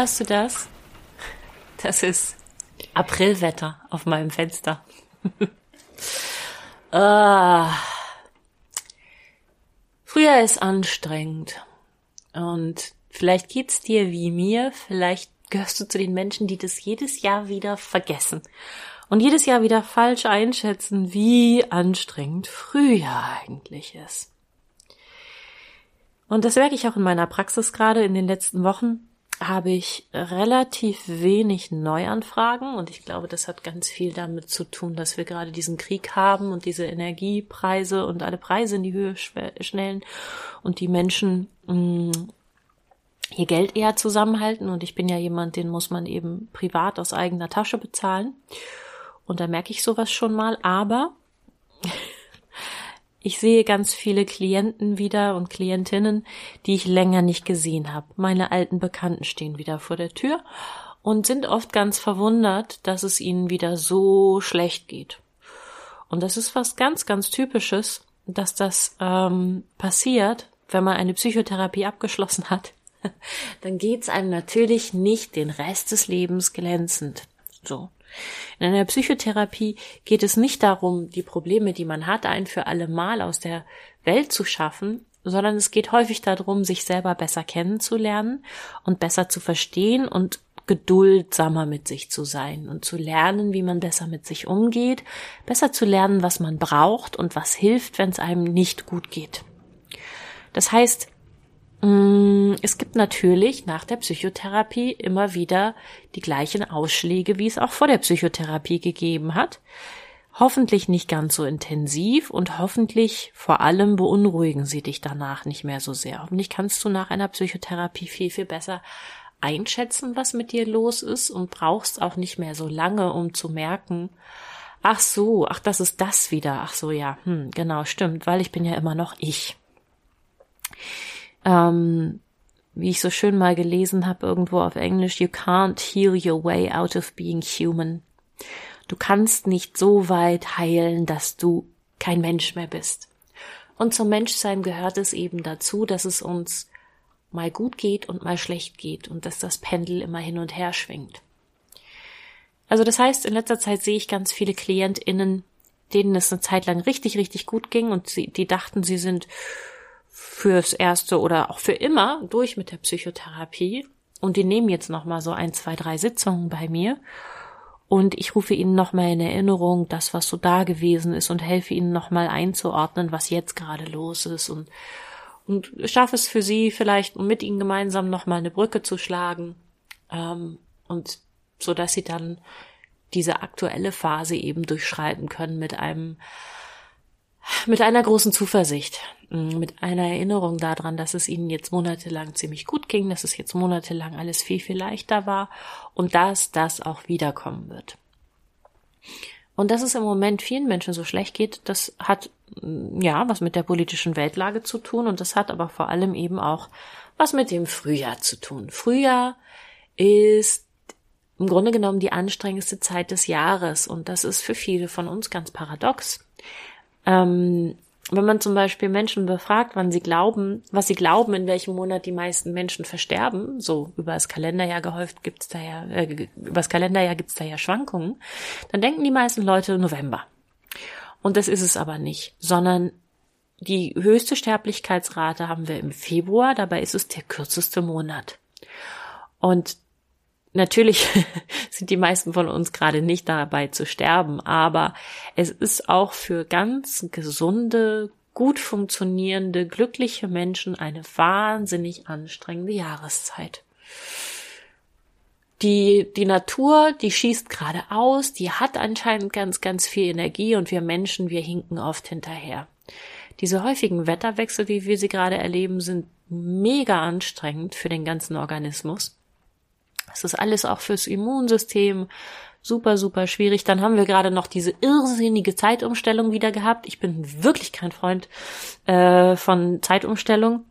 Hörst du das? Das ist Aprilwetter auf meinem Fenster. ah. Früher ist anstrengend. Und vielleicht geht's dir wie mir, vielleicht gehörst du zu den Menschen, die das jedes Jahr wieder vergessen und jedes Jahr wieder falsch einschätzen, wie anstrengend Frühjahr eigentlich ist. Und das merke ich auch in meiner Praxis gerade in den letzten Wochen habe ich relativ wenig Neuanfragen und ich glaube, das hat ganz viel damit zu tun, dass wir gerade diesen Krieg haben und diese Energiepreise und alle Preise in die Höhe schnellen und die Menschen mh, mm, ihr Geld eher zusammenhalten. Und ich bin ja jemand, den muss man eben privat aus eigener Tasche bezahlen. Und da merke ich sowas schon mal, aber ich sehe ganz viele Klienten wieder und Klientinnen, die ich länger nicht gesehen habe. Meine alten Bekannten stehen wieder vor der Tür und sind oft ganz verwundert, dass es ihnen wieder so schlecht geht. Und das ist was ganz, ganz typisches, dass das ähm, passiert, wenn man eine Psychotherapie abgeschlossen hat. Dann geht's einem natürlich nicht den Rest des Lebens glänzend. So. In einer Psychotherapie geht es nicht darum, die Probleme, die man hat, ein für alle Mal aus der Welt zu schaffen, sondern es geht häufig darum, sich selber besser kennenzulernen und besser zu verstehen und geduldsamer mit sich zu sein und zu lernen, wie man besser mit sich umgeht, besser zu lernen, was man braucht und was hilft, wenn es einem nicht gut geht. Das heißt, es gibt natürlich nach der Psychotherapie immer wieder die gleichen Ausschläge, wie es auch vor der Psychotherapie gegeben hat. Hoffentlich nicht ganz so intensiv und hoffentlich vor allem beunruhigen sie dich danach nicht mehr so sehr. Hoffentlich kannst du nach einer Psychotherapie viel, viel besser einschätzen, was mit dir los ist und brauchst auch nicht mehr so lange, um zu merken, ach so, ach, das ist das wieder, ach so, ja, hm, genau, stimmt, weil ich bin ja immer noch ich ähm, wie ich so schön mal gelesen habe irgendwo auf Englisch, you can't heal your way out of being human. Du kannst nicht so weit heilen, dass du kein Mensch mehr bist. Und zum Menschsein gehört es eben dazu, dass es uns mal gut geht und mal schlecht geht und dass das Pendel immer hin und her schwingt. Also das heißt, in letzter Zeit sehe ich ganz viele KlientInnen, denen es eine Zeit lang richtig, richtig gut ging und sie, die dachten, sie sind fürs erste oder auch für immer durch mit der Psychotherapie. Und die nehmen jetzt noch mal so ein, zwei, drei Sitzungen bei mir. Und ich rufe ihnen noch mal in Erinnerung das, was so da gewesen ist und helfe ihnen noch mal einzuordnen, was jetzt gerade los ist. Und und schaffe es für sie vielleicht, um mit ihnen gemeinsam noch mal eine Brücke zu schlagen ähm, und so dass sie dann diese aktuelle Phase eben durchschreiten können mit einem mit einer großen Zuversicht, mm, mit einer Erinnerung daran, dass es ihnen jetzt monatelang ziemlich gut ging, dass es jetzt monatelang alles viel, viel leichter war und dass das auch wiederkommen wird. Und dass es im Moment vielen Menschen so schlecht geht, das hat mm, ja was mit der politischen Weltlage zu tun und das hat aber vor allem eben auch was mit dem Frühjahr zu tun. Frühjahr ist im Grunde genommen die anstrengendste Zeit des Jahres und das ist für viele von uns ganz paradox. Ähm, wenn man zum Beispiel Menschen befragt, wann sie glauben, was sie glauben, in welchem Monat die meisten Menschen versterben, so über das Kalenderjahr gehäuft gibt's da ja, äh, über das Kalenderjahr gibt's da ja Schwankungen, dann denken die meisten Leute November. Und das ist es aber nicht, sondern die höchste Sterblichkeitsrate haben wir im Februar, dabei ist es der kürzeste Monat. Und Natürlich sind die meisten von uns gerade nicht dabei zu sterben, aber es ist auch für ganz gesunde, gut funktionierende, glückliche Menschen eine wahnsinnig anstrengende Jahreszeit. die, die Natur, die schießt gerade aus, die hat anscheinend ganz, ganz viel Energie und wir Menschen, wir hinken oft hinterher. Diese häufigen Wetterwechsel, wie wir sie gerade erleben, sind mega anstrengend für den ganzen Organismus. Es ist alles auch fürs Immunsystem super, super schwierig. Dann haben wir gerade noch diese irrsinnige Zeitumstellung wieder gehabt. Ich bin wirklich kein Freund äh, von Zeitumstellung.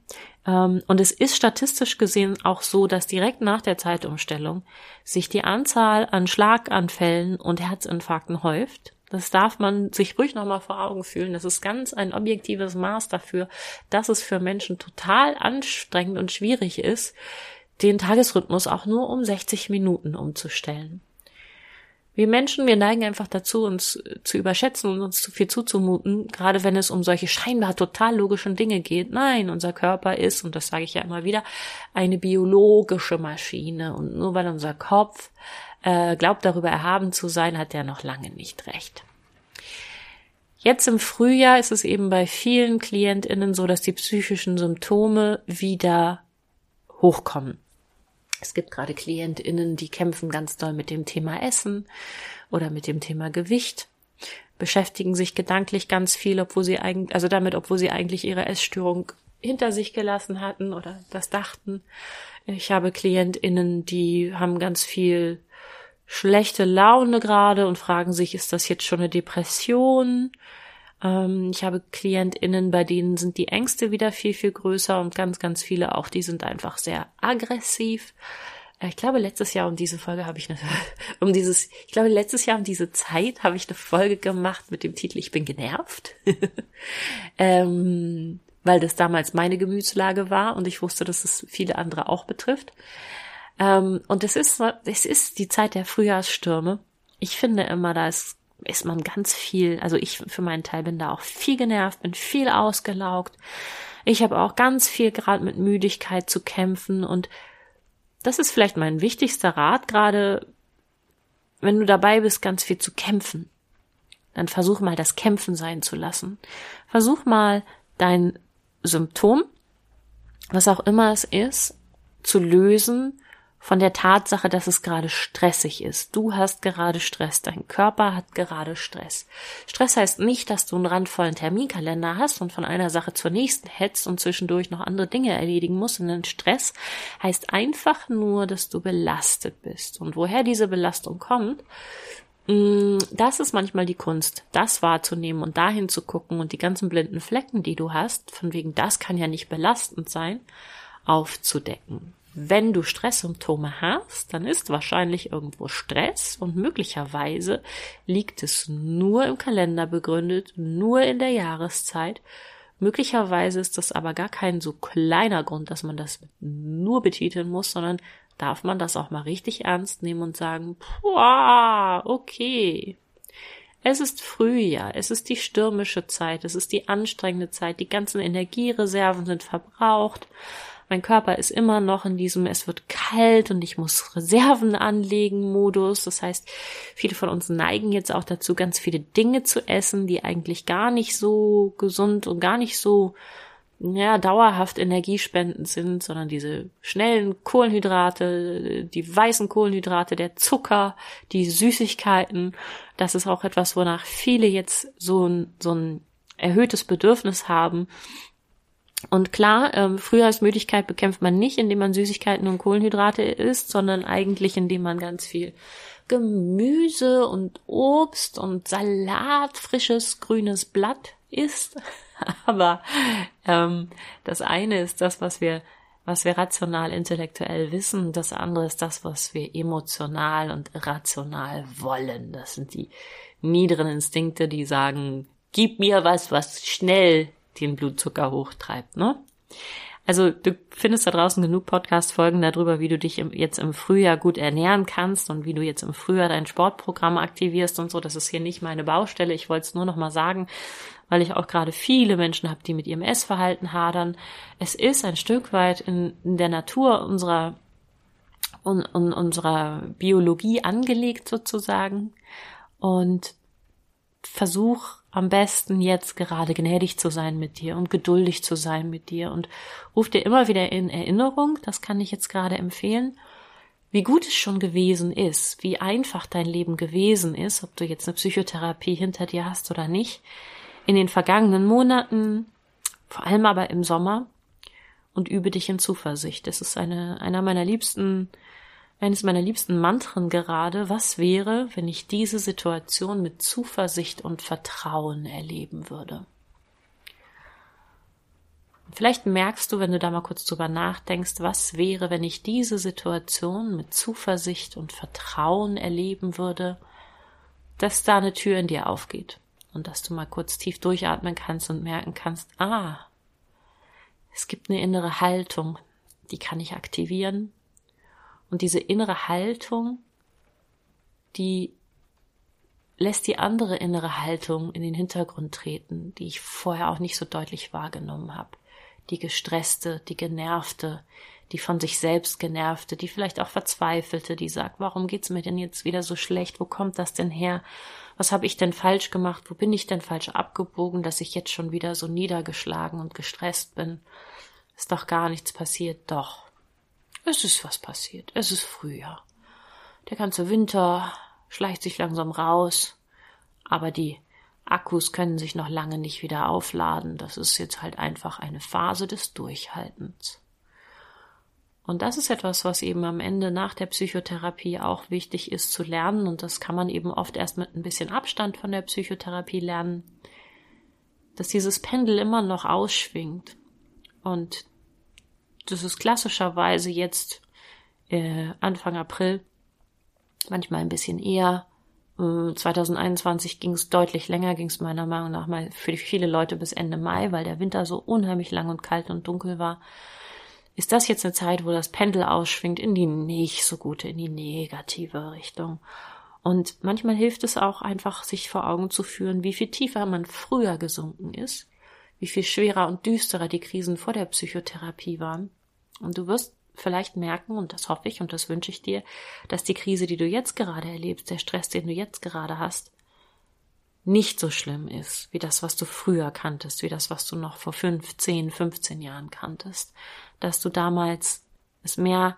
Ähm, und es ist statistisch gesehen auch so, dass direkt nach der Zeitumstellung sich die Anzahl an Schlaganfällen und Herzinfarkten häuft. Das darf man sich ruhig nochmal vor Augen fühlen. Das ist ganz ein objektives Maß dafür, dass es für Menschen total anstrengend und schwierig ist, den Tagesrhythmus auch nur um 60 Minuten umzustellen. Wir Menschen, wir neigen einfach dazu, uns zu überschätzen und uns zu viel zuzumuten, gerade wenn es um solche scheinbar total logischen Dinge geht. Nein, unser Körper ist, und das sage ich ja immer wieder, eine biologische Maschine. Und nur weil unser Kopf äh, glaubt, darüber erhaben zu sein, hat er noch lange nicht recht. Jetzt im Frühjahr ist es eben bei vielen KlientInnen so, dass die psychischen Symptome wieder hochkommen. Es gibt gerade KlientInnen, die kämpfen ganz doll mit dem Thema Essen oder mit dem Thema Gewicht, beschäftigen sich gedanklich ganz viel, obwohl sie eigentlich, also damit, obwohl sie eigentlich ihre Essstörung hinter sich gelassen hatten oder das dachten. Ich habe KlientInnen, die haben ganz viel schlechte Laune gerade und fragen sich, ist das jetzt schon eine Depression? Ähm, ich habe KlientInnen, bei denen sind die Ängste wieder viel, viel größer und ganz, ganz viele auch, die sind einfach sehr aggressiv. Äh, ich glaube, letztes Jahr um diese Folge habe ich eine, um dieses, ich glaube, letztes Jahr um diese Zeit habe ich eine Folge gemacht mit dem Titel Ich bin genervt. ähm, weil das damals meine Gemütslage war und ich wusste, dass es viele andere auch betrifft. Ähm, und es ist, es ist die Zeit der Frühjahrsstürme. Ich finde immer, da ist ist man ganz viel, also ich für meinen Teil bin da auch viel genervt, bin viel ausgelaugt. Ich habe auch ganz viel gerade mit Müdigkeit zu kämpfen und das ist vielleicht mein wichtigster Rat, gerade wenn du dabei bist, ganz viel zu kämpfen. Dann versuch mal das Kämpfen sein zu lassen. Versuch mal dein Symptom, was auch immer es ist, zu lösen von der Tatsache, dass es gerade stressig ist. Du hast gerade Stress, dein Körper hat gerade Stress. Stress heißt nicht, dass du einen randvollen Terminkalender hast und von einer Sache zur nächsten hetzt und zwischendurch noch andere Dinge erledigen musst, sondern Stress heißt einfach nur, dass du belastet bist. Und woher diese Belastung kommt, mm, das ist manchmal die Kunst, das wahrzunehmen und dahin zu gucken und die ganzen blinden Flecken, die du hast, von wegen das kann ja nicht belastend sein, aufzudecken wenn du Stresssymptome hast, dann ist wahrscheinlich irgendwo Stress und möglicherweise liegt es nur im Kalender begründet, nur in der Jahreszeit. Möglicherweise ist das aber gar kein so kleiner Grund, dass man das nur betiteln muss, sondern darf man das auch mal richtig ernst nehmen und sagen, Puah, okay. Es ist Frühjahr, es ist die stürmische Zeit, es ist die anstrengende Zeit, die ganzen Energiereserven sind verbraucht. Mein Körper ist immer noch in diesem, es wird kalt und ich muss Reserven anlegen Modus. Das heißt, viele von uns neigen jetzt auch dazu, ganz viele Dinge zu essen, die eigentlich gar nicht so gesund und gar nicht so ja, dauerhaft energiespendend sind, sondern diese schnellen Kohlenhydrate, die weißen Kohlenhydrate, der Zucker, die Süßigkeiten, das ist auch etwas, wonach viele jetzt so ein, so ein erhöhtes Bedürfnis haben, und klar, ähm, Frühjahrsmüdigkeit bekämpft man nicht, indem man Süßigkeiten und Kohlenhydrate isst, sondern eigentlich, indem man ganz viel Gemüse und Obst und Salat, frisches grünes Blatt isst. Aber ähm, das eine ist das, was wir, was wir rational intellektuell wissen, das andere ist das, was wir emotional und rational wollen. Das sind die niederen Instinkte, die sagen, gib mir was, was schnell den Blutzucker hochtreibt, ne? Also du findest da draußen genug Podcast-Folgen darüber, wie du dich im, jetzt im Frühjahr gut ernähren kannst und wie du jetzt im Frühjahr dein Sportprogramm aktivierst und so. Das ist hier nicht meine Baustelle. Ich wollte es nur noch mal sagen, weil ich auch gerade viele Menschen habe, die mit ihrem Essverhalten hadern. Es ist ein Stück weit in, in der Natur unserer un, un, unserer Biologie angelegt sozusagen und versuch am besten jetzt gerade gnädig zu sein mit dir und geduldig zu sein mit dir und ruf dir immer wieder in Erinnerung, das kann ich jetzt gerade empfehlen, wie gut es schon gewesen ist, wie einfach dein Leben gewesen ist, ob du jetzt eine Psychotherapie hinter dir hast oder nicht, in den vergangenen Monaten, vor allem aber im Sommer, und übe dich in Zuversicht. Das ist eine, einer meiner liebsten, eines meiner liebsten Mantren gerade. Was wäre, wenn ich diese Situation mit Zuversicht und Vertrauen erleben würde? Vielleicht merkst du, wenn du da mal kurz drüber nachdenkst, was wäre, wenn ich diese Situation mit Zuversicht und Vertrauen erleben würde, dass da eine Tür in dir aufgeht und dass du mal kurz tief durchatmen kannst und merken kannst, ah, es gibt eine innere Haltung, die kann ich aktivieren. Und diese innere Haltung, die lässt die andere innere Haltung in den Hintergrund treten, die ich vorher auch nicht so deutlich wahrgenommen habe die gestresste, die genervte, die von sich selbst genervte, die vielleicht auch verzweifelte, die sagt, warum geht's mir denn jetzt wieder so schlecht? Wo kommt das denn her? Was habe ich denn falsch gemacht? Wo bin ich denn falsch abgebogen, dass ich jetzt schon wieder so niedergeschlagen und gestresst bin? Ist doch gar nichts passiert. Doch. Es ist was passiert. Es ist Frühjahr. Der ganze Winter schleicht sich langsam raus, aber die Akkus können sich noch lange nicht wieder aufladen. Das ist jetzt halt einfach eine Phase des Durchhaltens. Und das ist etwas, was eben am Ende nach der Psychotherapie auch wichtig ist zu lernen. Und das kann man eben oft erst mit ein bisschen Abstand von der Psychotherapie lernen, dass dieses Pendel immer noch ausschwingt. Und das ist klassischerweise jetzt äh, Anfang April, manchmal ein bisschen eher, 2021 ging es deutlich länger, ging es meiner Meinung nach mal für viele Leute bis Ende Mai, weil der Winter so unheimlich lang und kalt und dunkel war. Ist das jetzt eine Zeit, wo das Pendel ausschwingt in die nicht so gute, in die negative Richtung? Und manchmal hilft es auch einfach, sich vor Augen zu führen, wie viel tiefer man früher gesunken ist, wie viel schwerer und düsterer die Krisen vor der Psychotherapie waren. Und du wirst vielleicht merken, und das hoffe ich und das wünsche ich dir, dass die Krise, die du jetzt gerade erlebst, der Stress, den du jetzt gerade hast, nicht so schlimm ist wie das, was du früher kanntest, wie das, was du noch vor fünf, zehn, 15 Jahren kanntest, dass du damals es mehr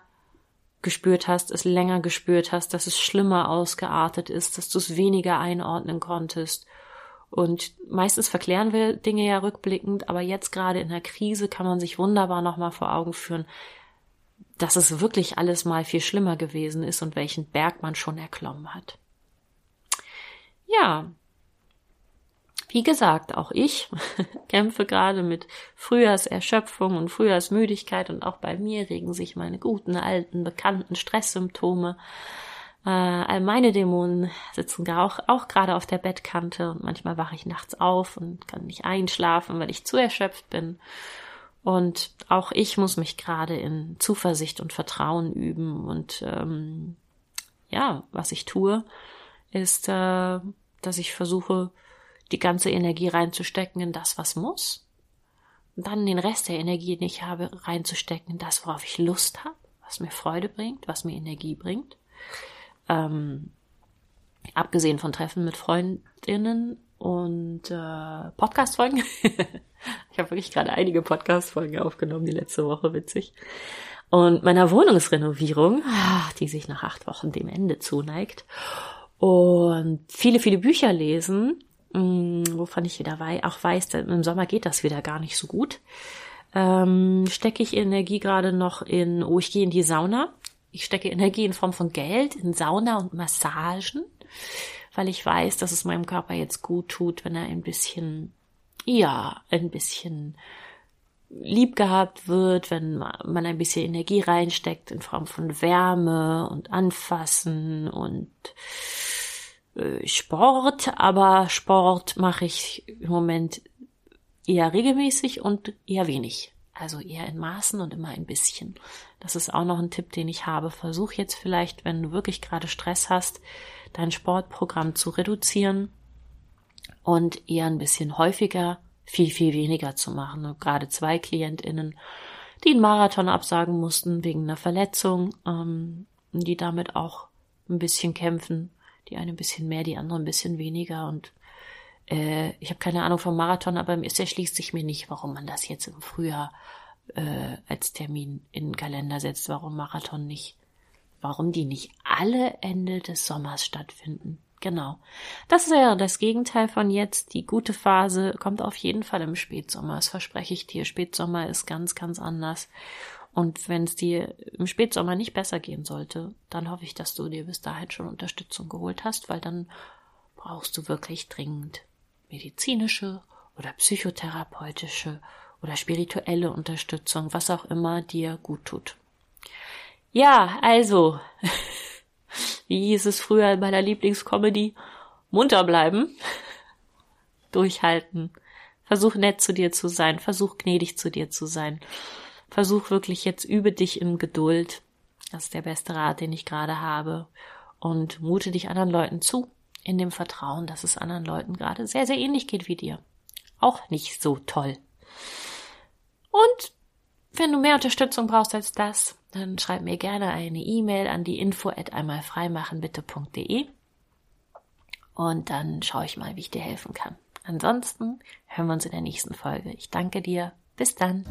gespürt hast, es länger gespürt hast, dass es schlimmer ausgeartet ist, dass du es weniger einordnen konntest. Und meistens verklären wir Dinge ja rückblickend, aber jetzt gerade in der Krise kann man sich wunderbar nochmal vor Augen führen, dass es wirklich alles mal viel schlimmer gewesen ist und welchen Berg man schon erklommen hat. Ja, wie gesagt, auch ich kämpfe gerade mit Frühjahrserschöpfung und Frühjahrsmüdigkeit und auch bei mir regen sich meine guten, alten, bekannten Stresssymptome. Äh, all meine Dämonen sitzen auch, auch gerade auf der Bettkante und manchmal wache ich nachts auf und kann nicht einschlafen, weil ich zu erschöpft bin. Und auch ich muss mich gerade in Zuversicht und Vertrauen üben. Und ähm, ja, was ich tue, ist, äh, dass ich versuche, die ganze Energie reinzustecken in das, was muss. Und dann den Rest der Energie, die ich habe, reinzustecken in das, worauf ich Lust habe, was mir Freude bringt, was mir Energie bringt. Ähm, abgesehen von Treffen mit Freundinnen und äh, Podcast-Folgen. ich habe wirklich gerade einige Podcast-Folgen aufgenommen, die letzte Woche, witzig. Und meiner Wohnungsrenovierung, die sich nach acht Wochen dem Ende zuneigt. Und viele, viele Bücher lesen, hm, wovon ich wieder wei auch weiß, im Sommer geht das wieder gar nicht so gut. Ähm, stecke ich Energie gerade noch in, oh, ich gehe in die Sauna. Ich stecke Energie in Form von Geld, in Sauna und Massagen weil ich weiß, dass es meinem Körper jetzt gut tut, wenn er ein bisschen, ja, ein bisschen lieb gehabt wird, wenn man ein bisschen Energie reinsteckt in Form von Wärme und Anfassen und äh, Sport, aber Sport mache ich im Moment eher regelmäßig und eher wenig. Also eher in Maßen und immer ein bisschen. Das ist auch noch ein Tipp, den ich habe. Versuch jetzt vielleicht, wenn du wirklich gerade Stress hast, dein Sportprogramm zu reduzieren und eher ein bisschen häufiger viel, viel weniger zu machen. Und gerade zwei KlientInnen, die einen Marathon absagen mussten wegen einer Verletzung, ähm, die damit auch ein bisschen kämpfen. Die eine ein bisschen mehr, die andere ein bisschen weniger. Und äh, ich habe keine Ahnung vom Marathon, aber es erschließt sich mir nicht, warum man das jetzt im Frühjahr äh, als Termin in den Kalender setzt, warum Marathon nicht warum die nicht alle Ende des Sommers stattfinden. Genau. Das wäre das Gegenteil von jetzt. Die gute Phase kommt auf jeden Fall im Spätsommer. Das verspreche ich dir. Spätsommer ist ganz, ganz anders. Und wenn es dir im Spätsommer nicht besser gehen sollte, dann hoffe ich, dass du dir bis dahin schon Unterstützung geholt hast, weil dann brauchst du wirklich dringend medizinische oder psychotherapeutische oder spirituelle Unterstützung, was auch immer dir gut tut. Ja, also, wie hieß es früher in meiner Lieblingscomedy, munter bleiben, durchhalten, versuch nett zu dir zu sein, versuch gnädig zu dir zu sein, versuch wirklich jetzt übe dich in Geduld, das ist der beste Rat, den ich gerade habe, und mute dich anderen Leuten zu, in dem Vertrauen, dass es anderen Leuten gerade sehr, sehr ähnlich geht wie dir. Auch nicht so toll. Und wenn du mehr Unterstützung brauchst als das, dann schreib mir gerne eine E-Mail an die info at einmalfreimachenbitte.de und dann schaue ich mal, wie ich dir helfen kann. Ansonsten hören wir uns in der nächsten Folge. Ich danke dir. Bis dann.